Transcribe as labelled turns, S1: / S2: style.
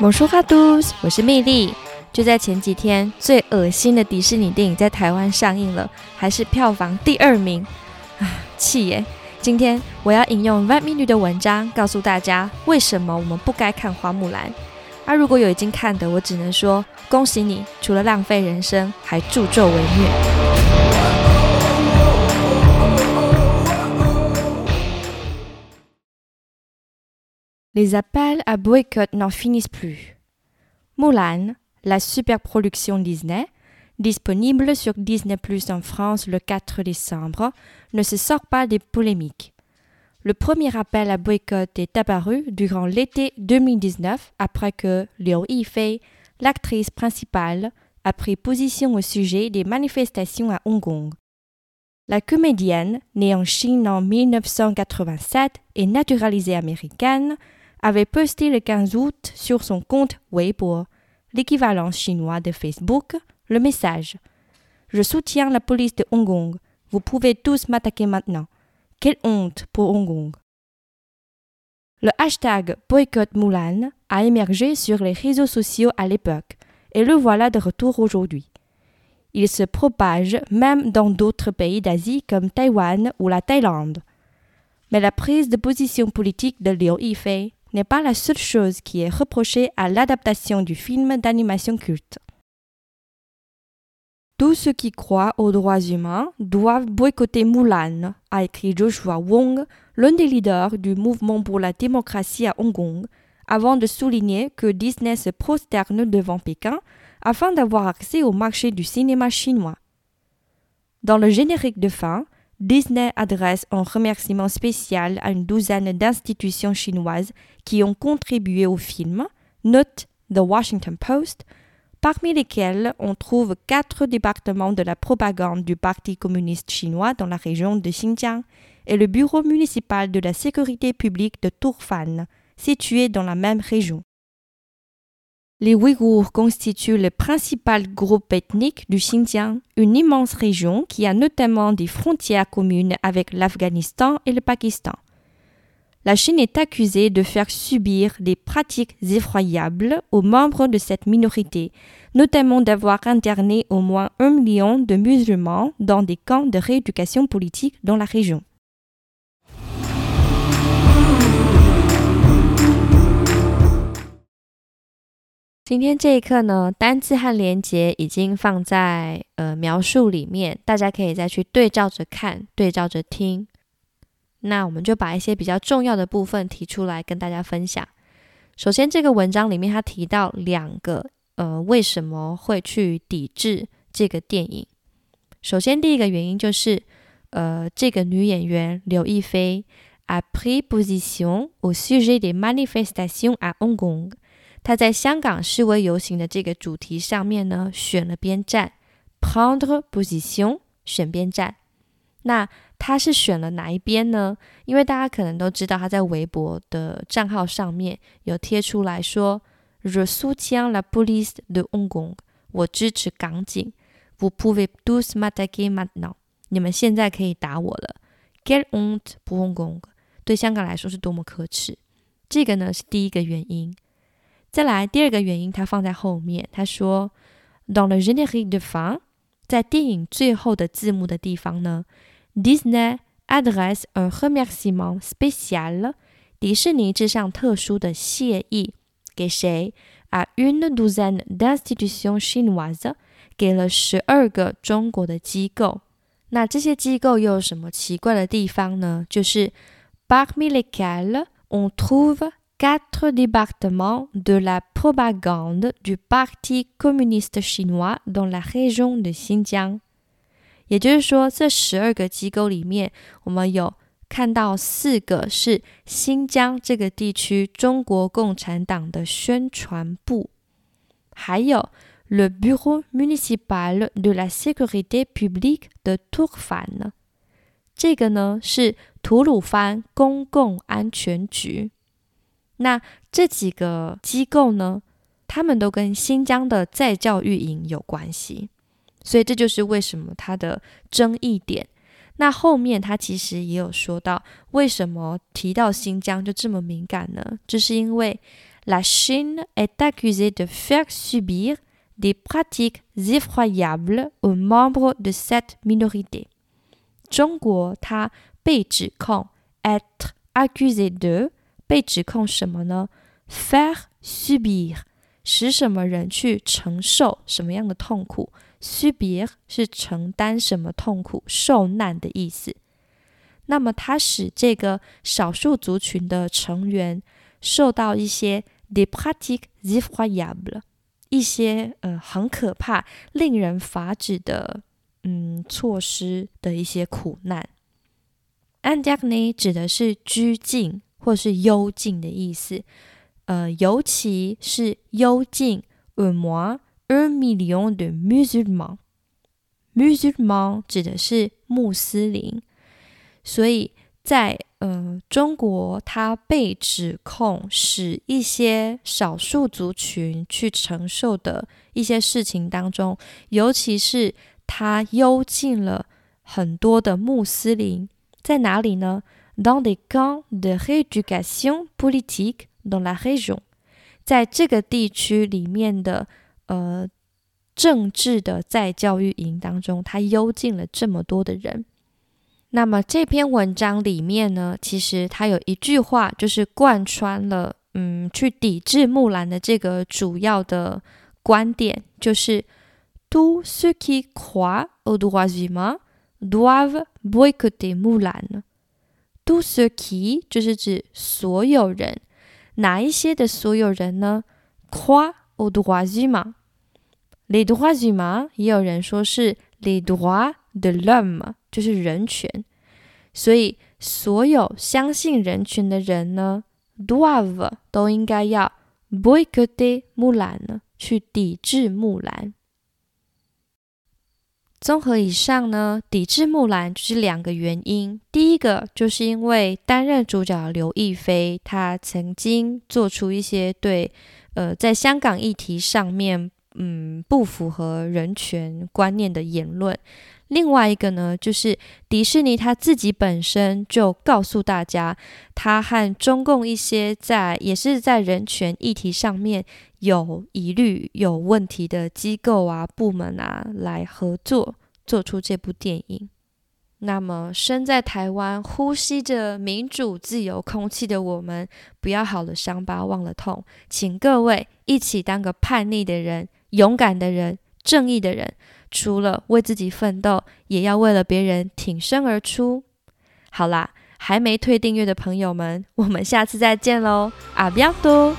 S1: 某说哈嘟，我是蜜莉。就在前几天，最恶心的迪士尼电影在台湾上映了，还是票房第二名，啊，气耶！今天我要引用 Red 蜜女的文章，告诉大家为什么我们不该看花木兰。而如果有已经看的，我只能说恭喜你，除了浪费人生，还助纣为虐。Les appels à boycott n'en finissent plus. Mulan, la superproduction Disney, disponible sur Disney Plus en France le 4 décembre, ne se sort pas des polémiques. Le premier appel à boycott est apparu durant l'été 2019 après que Liu Yifei, l'actrice principale, a pris position au sujet des manifestations à Hong Kong. La comédienne, née en Chine en 1987 et naturalisée américaine, avait posté le 15 août sur son compte Weibo, l'équivalent chinois de Facebook, le message Je soutiens la police de Hong Kong. Vous pouvez tous m'attaquer maintenant. Quelle honte pour Hong Kong. Le hashtag boycott Mulan a émergé sur les réseaux sociaux à l'époque, et le voilà de retour aujourd'hui. Il se propage même dans d'autres pays d'Asie comme Taïwan ou la Thaïlande. Mais la prise de position politique de Liu Yifei n'est pas la seule chose qui est reprochée à l'adaptation du film d'animation culte. Tous ceux qui croient aux droits humains doivent boycotter Mulan, a écrit Joshua Wong, l'un des leaders du mouvement pour la démocratie à Hong Kong, avant de souligner que Disney se prosterne devant Pékin afin d'avoir accès au marché du cinéma chinois. Dans le générique de fin, Disney adresse un remerciement spécial à une douzaine d'institutions chinoises qui ont contribué au film, note The Washington Post, parmi lesquelles on trouve quatre départements de la propagande du Parti communiste chinois dans la région de Xinjiang et le bureau municipal de la sécurité publique de Turfan, situé dans la même région. Les Ouïghours constituent le principal groupe ethnique du Xinjiang, une immense région qui a notamment des frontières communes avec l'Afghanistan et le Pakistan. La Chine est accusée de faire subir des pratiques effroyables aux membres de cette minorité, notamment d'avoir interné au moins un million de musulmans dans des camps de rééducation politique dans la région. 今天这一课呢，单字和连接已经放在呃描述里面，大家可以再去对照着看，对照着听。那我们就把一些比较重要的部分提出来跟大家分享。首先，这个文章里面他提到两个呃为什么会去抵制这个电影。首先，第一个原因就是呃这个女演员刘亦菲 a pris position au sujet des manifestations à Hong Kong。他在香港示威游行的这个主题上面呢，选了边站，prendre position，选边站。那他是选了哪一边呢？因为大家可能都知道，他在微博的账号上面有贴出来说，je soutiens la police de Hong Kong，我支持港警。Vous pouvez tous m'attaquer maintenant，你们现在可以打我了。Quelle honte pour Hong Kong，对香港来说是多么可耻。这个呢是第一个原因。再来第二个原因，他放在后面。他说，dans le générique de fin，在电影最后的字幕的地方呢，Disney adresse un remerciement spécial，迪士尼致上特殊的谢意给谁？à une douzaine d'institutions chinoises，给了十二个中国的机构。那这些机构又有什么奇怪的地方呢？就是 parmi lesquels on trouve quatre départements de la propagande du Parti communiste chinois dans la région de Xinjiang。也就是说，这十二个机构里面，我们有看到四个是新疆这个地区中国共产党的宣传部，还有 le Bureau municipal de la sécurité publique de Turfan。这个呢是吐鲁番公共安全局。 那这几个机构呢，他们都跟新疆的再教育营有关系，所以这就是为什么它的争议点。那后面他其实也有说到，为什么提到新疆就这么敏感呢？就是因为 La Chine est accusée de faire subir des pratiques effroyables aux membres de cette minorité。中国它被指控 être accusé de 被指控什么呢？faire subir 使什么人去承受什么样的痛苦？subir 是承担什么痛苦、受难的意思。那么它使这个少数族群的成员受到一些 d e p r a t i q u e s effroyables，一些呃很可怕、令人发指的嗯措施的一些苦难。Indigne 指的是拘禁或是幽禁的意思，呃，尤其是幽禁 un mois un million de musulmans。musulmans 指的是穆斯林，所以在呃中国，他被指控使一些少数族群去承受的一些事情当中，尤其是他幽禁了很多的穆斯林。在哪里呢 ？Dans des camps de rééducation politique dans la région，在这个地区里面的呃政治的在教育营当中，他幽禁了这么多的人。那么这篇文章里面呢，其实它有一句话，就是贯穿了嗯去抵制木兰的这个主要的观点，就是 “tous ceux qui croient aux droits humains”。doivent boycotter Mulan。 Tous ceux qui 就是指所有人，哪一些的所有人呢？croient aux droits humains。les droits u m a n 也有人说是 les droits de l'homme，就是人权。所以所有相信人权的人呢，doivent 都应该要 boycotter Mulan 呢，去抵制木兰。综合以上呢，抵制木兰就是两个原因。第一个就是因为担任主角的刘亦菲，她曾经做出一些对呃在香港议题上面嗯不符合人权观念的言论。另外一个呢，就是迪士尼他自己本身就告诉大家，他和中共一些在也是在人权议题上面有疑虑、有问题的机构啊、部门啊来合作，做出这部电影。那么，身在台湾、呼吸着民主自由空气的我们，不要好了伤疤忘了痛，请各位一起当个叛逆的人、勇敢的人、正义的人。除了为自己奋斗，也要为了别人挺身而出。好啦，还没退订阅的朋友们，我们下次再见喽！阿比亚多。